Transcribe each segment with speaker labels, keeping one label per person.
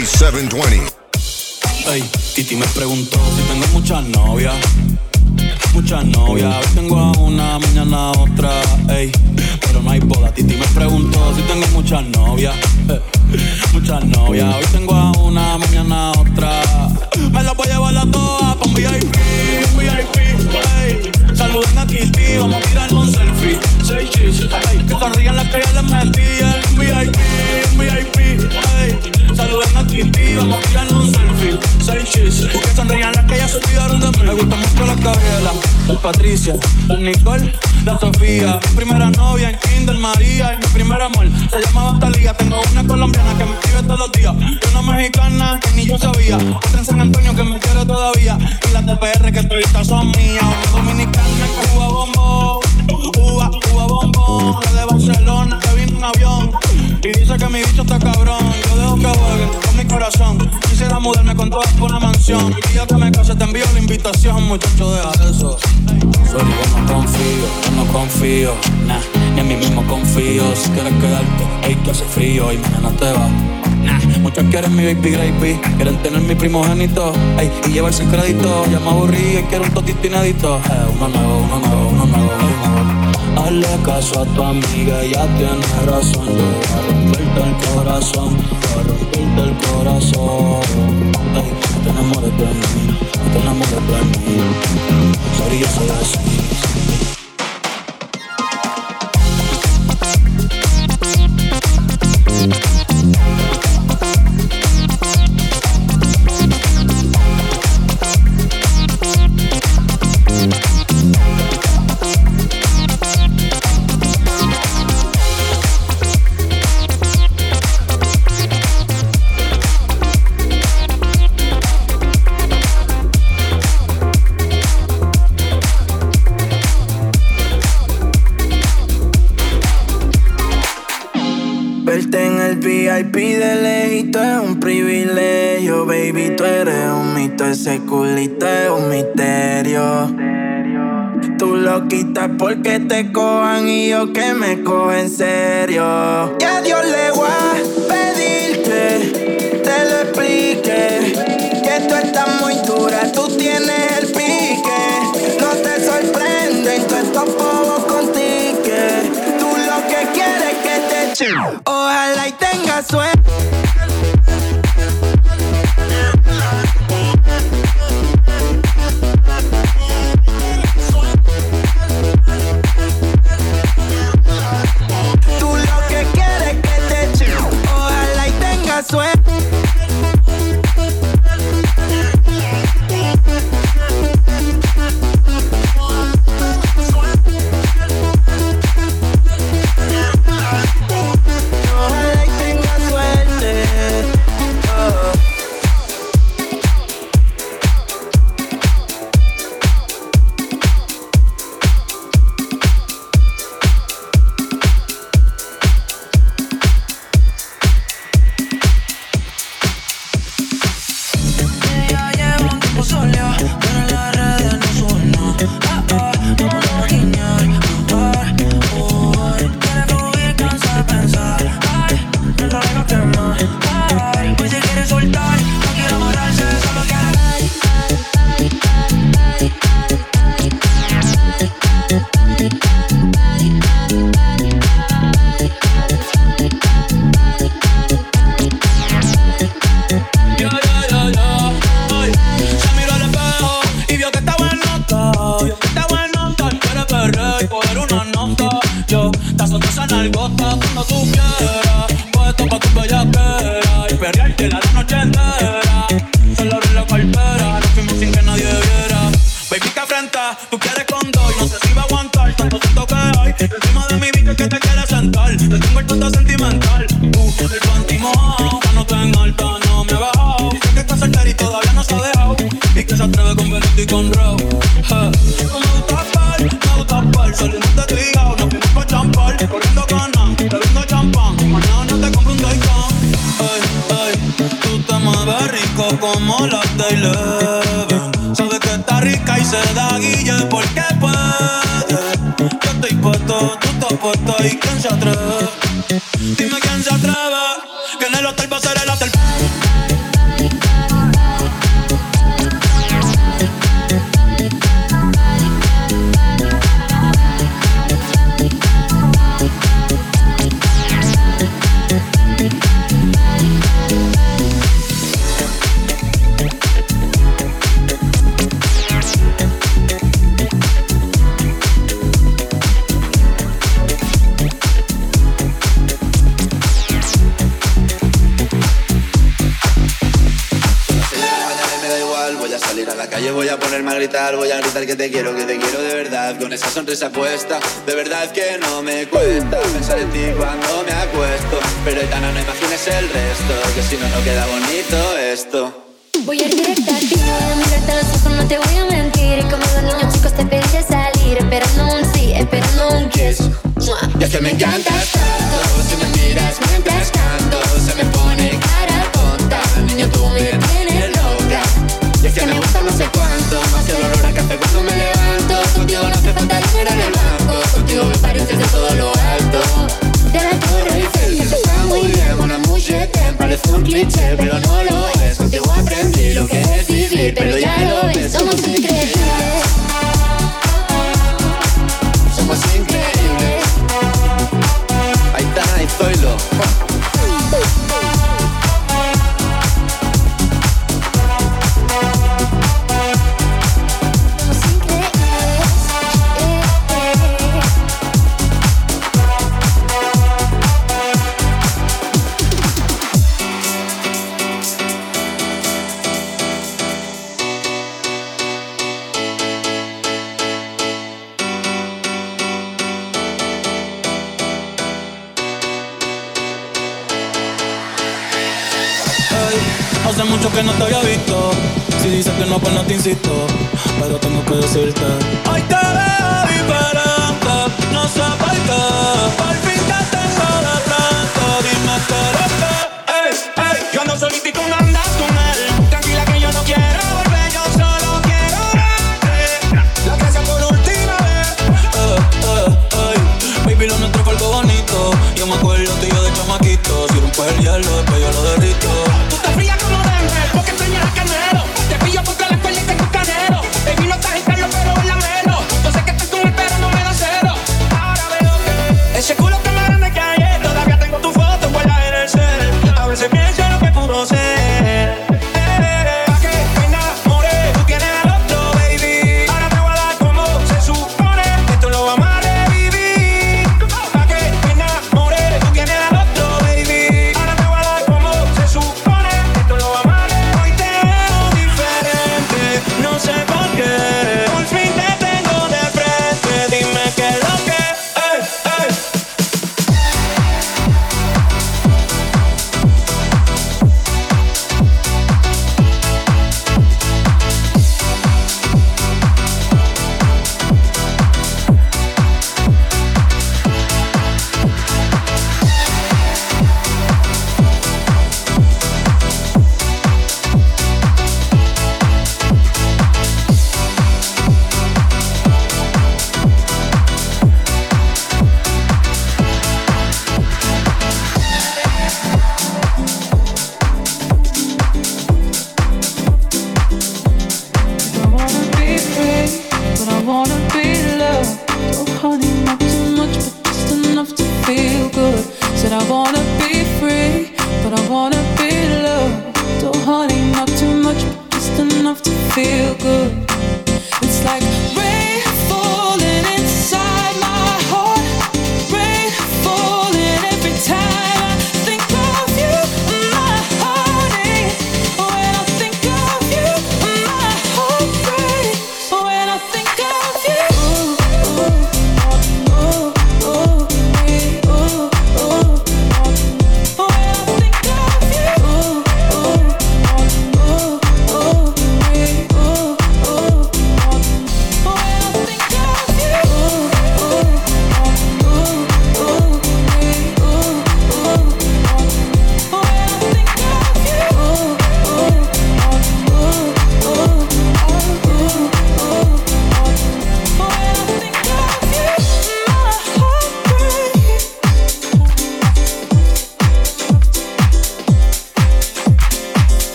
Speaker 1: DJ 720.
Speaker 2: Ey, Titi me preguntó si tengo muchas novias. Muchas novias, hoy tengo a una, mañana otra, ey, pero no hay boda. Titi me preguntó si tengo muchas novias, muchas novias, hoy tengo a una, mañana otra. Me la voy a llevar a todas pa' un VIP, un VIP, ey. Saluden a Kitty, vamos a tirar un selfie. Seis chis, ey, que sonrían las que ya les metí. Un VIP, un VIP, ey. Saluden a Kitty, vamos a un selfie. Seis chis, que sonrían las que ya se olvidaron de mí. Me gusta mucho la Gabriela, la Patricia, la Nicole, la Sofía. Mi primera novia en Kinder María y mi primer amor se llamaba Talía. Tengo una colombiana que me escribe todos los días. Y una mexicana que ni yo sabía. Otra en San Antonio que me quiere todavía. Y las de PR que todavía son mías. Una dominicana que uva bombo. Uva, uva bombo. De Barcelona que vino un avión. Y dice que mi bicho está cabrón. Yo dejo que jueguen con mi corazón. Quisiera mudarme con todas por una mansión. Y día que me case te envío la invitación, muchacho, deja eso. Sorry, yo no confío, yo no confío, nah, ni en mí mismo confío. Si quieres quedarte, hay que hace frío y mañana te va. Nah, muchos quieren mi baby gravy, quieren tener mi primogénito, ey, y llevarse el crédito. Ya me aburrí y quiero un totito inédito. Eh, uno nuevo, uno nuevo, uno nuevo. Hazle caso a tu amiga, ella tiene razón. Yo voy a romperte el corazón, voy a romperte el corazón. No te enamores de mí, te enamores de mí. Sorry, yo soy así.
Speaker 3: Ese culito es un misterio. Tú lo quitas porque te cojan y yo que me cojo en serio. Y a Dios le voy a pedir que te lo explique. Que tú estás muy dura, tú tienes el pique. No te sorprenden todos estos bobos con tique. Tú lo que quieres es que te echen.
Speaker 4: Voy a
Speaker 2: salir a la
Speaker 5: calle, voy a ponerme a gritar, voy a gritar que te quiero, que te quiero de verdad. Con esa sonrisa puesta, de verdad que no me cuesta pensar en ti cuando me acuesto. Pero ya no, no imagines el resto, que si no, no queda bonito esto.
Speaker 6: Voy a ir directa a ti, a mirarte a los ojos, no te voy a mentir. Y como los niños chicos te pedí de salir, esperando un sí, esperando un kiss.
Speaker 5: Y es que me encantas tanto, si me miras mientras Parece un cliché, pero no lo es. Contigo aprendí lo que es vivir Pero ya lo ves,
Speaker 6: somos increíbles.
Speaker 7: hace mucho que no te había visto. Si dices que no, pues no te insisto. Pero tengo que decirte: Hoy te veo.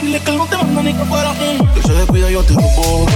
Speaker 8: dile que él no te manda ni que fuera un. Que se descuida yo te robo.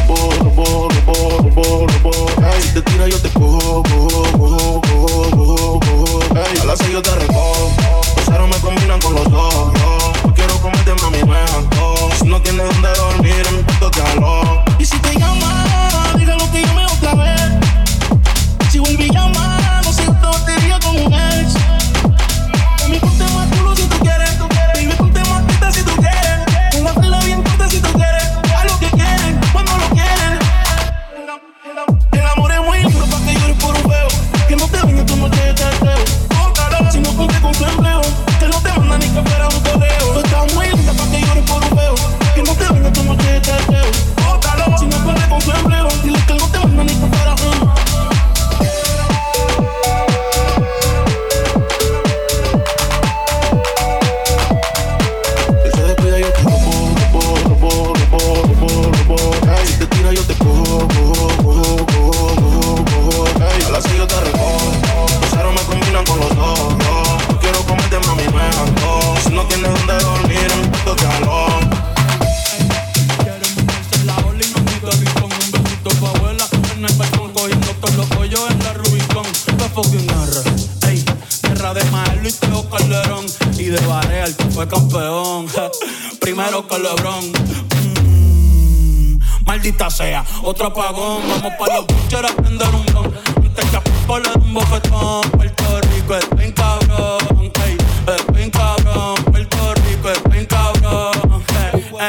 Speaker 2: otro apagón. Vamos para los buches a prender un don. Te escapas le un bofetón. Puerto Rico es bien cabrón. Ey, es bien cabrón. Puerto Rico es bien cabrón.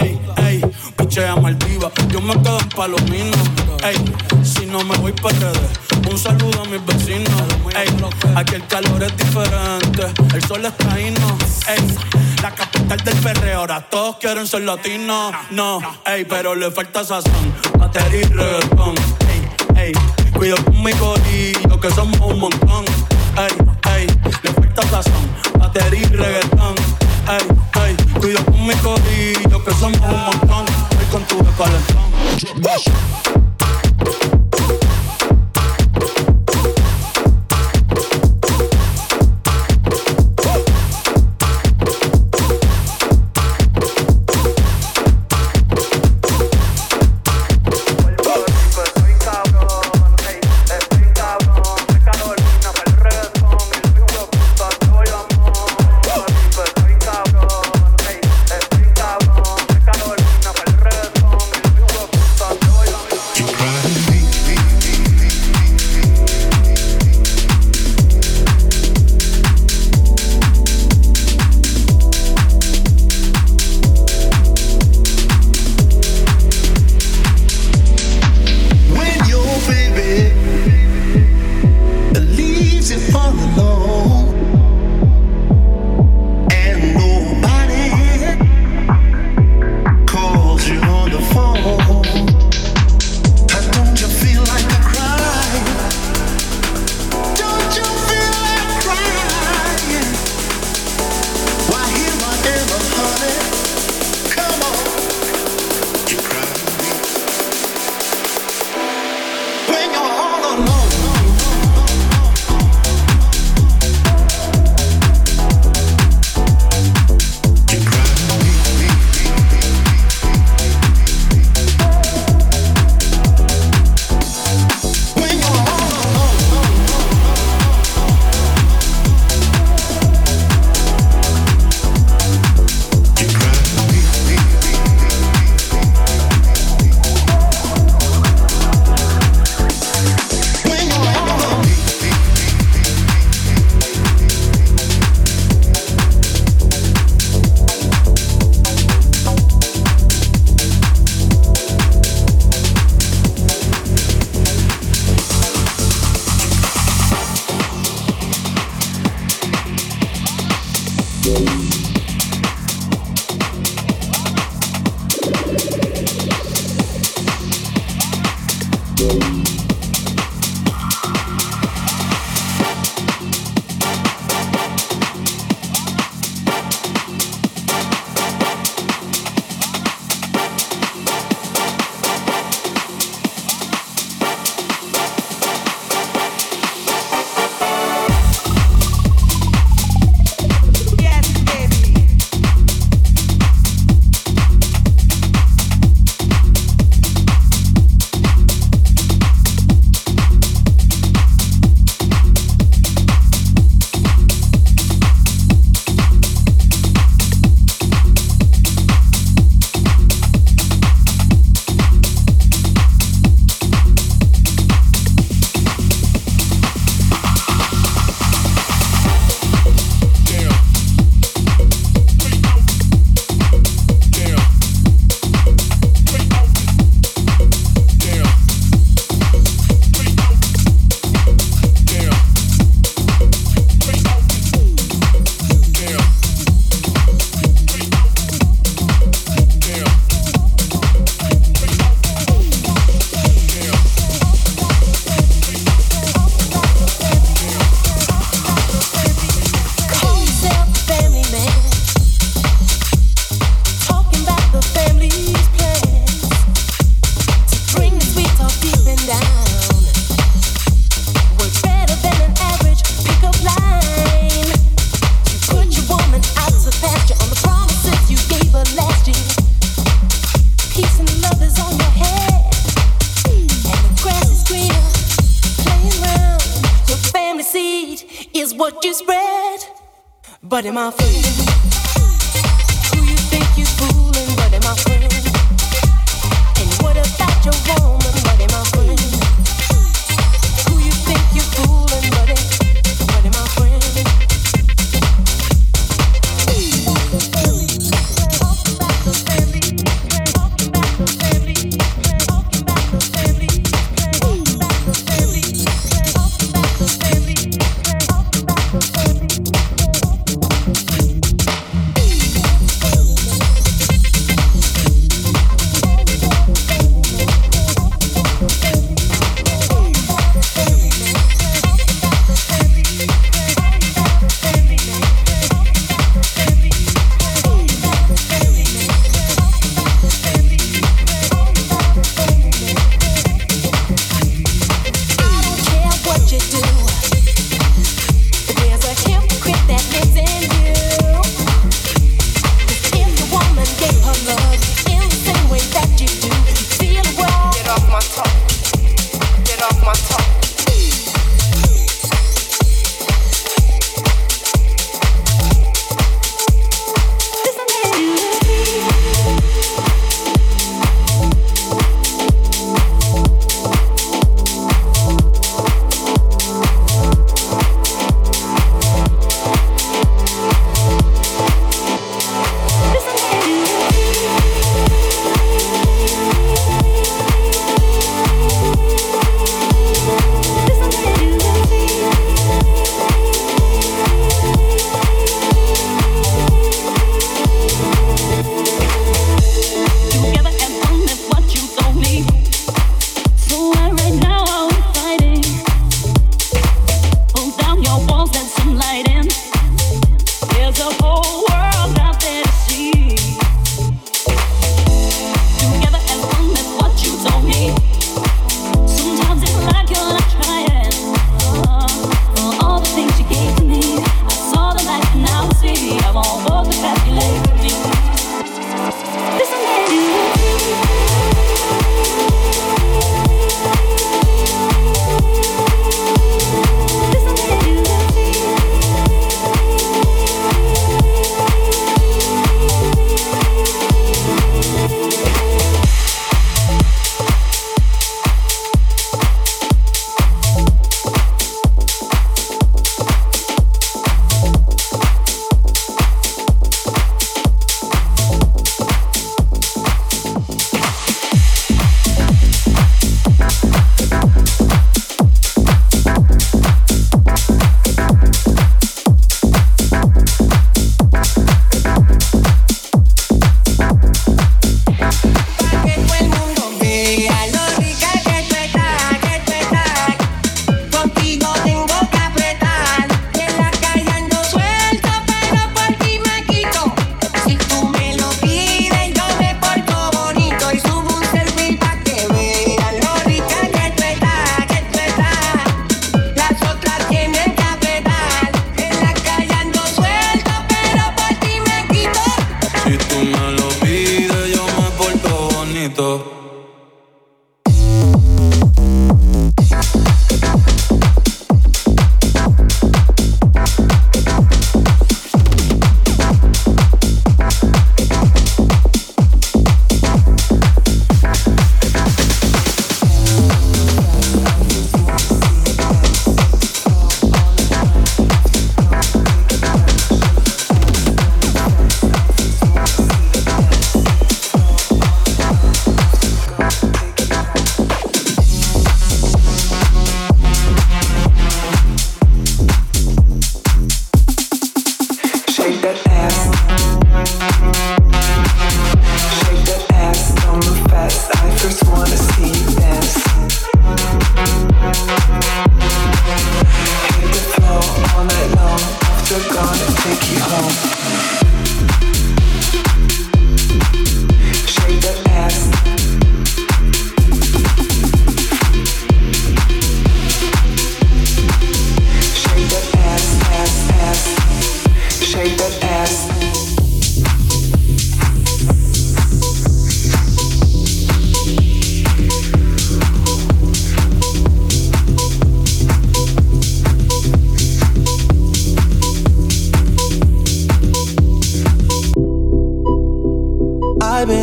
Speaker 2: Ey, ey, ey. a Maldivas. Yo me quedo en Palomino. Ey, si no me voy para redes. Un saludo a mis vecinos. Ey, aquí el calor es diferente. El sol es taíno. Ey, la capital del perreo. Ahora todos quieren ser latinos. No, ey, pero le falta sazón batería y reggaetón. Ey, ey, cuido con mi corillo que somos un montón. Ey, ey, le falta sazón, batería y reggaetón. Ey, ey, cuido con mi corillo que somos un montón. Hoy con tu calentón.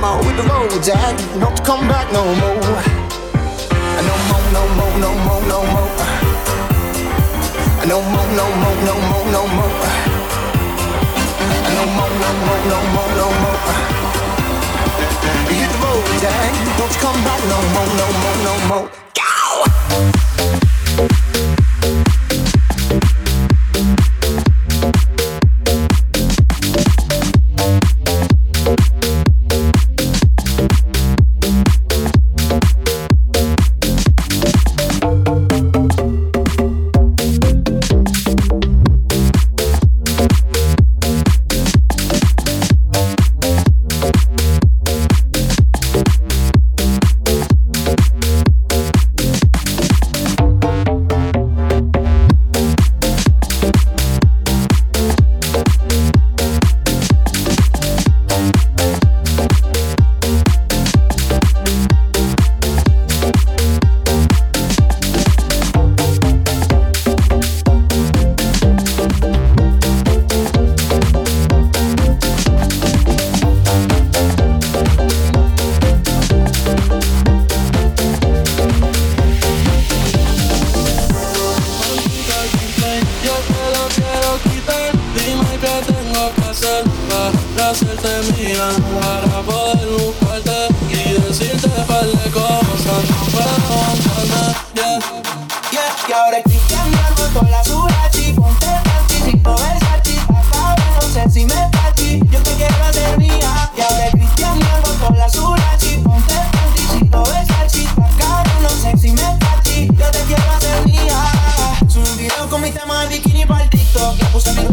Speaker 9: more with the road, Jack. Don't you come back no more. No more, no more, no more, no more. No more, no more, no more, no more. No more, no more, no more, no more. Hit the road, Jack. Don't you come back no more, no more, no more. Go!
Speaker 8: Y
Speaker 3: ahora es Cristian Diego con la surachi. Ponte panticito Versace Acá no sé si me cachi Yo te quiero hacer mía. Y ahora es Cristian Diego con la surachi. Ponte panticito Versace Acá no sé si me cachi Yo te quiero hacer mía. Subí un video con mi tema de bikini para el TikTok puse mi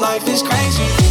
Speaker 10: life is crazy.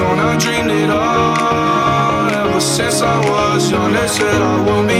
Speaker 10: on, I dreamed it all. Ever since I was young, they said I won't be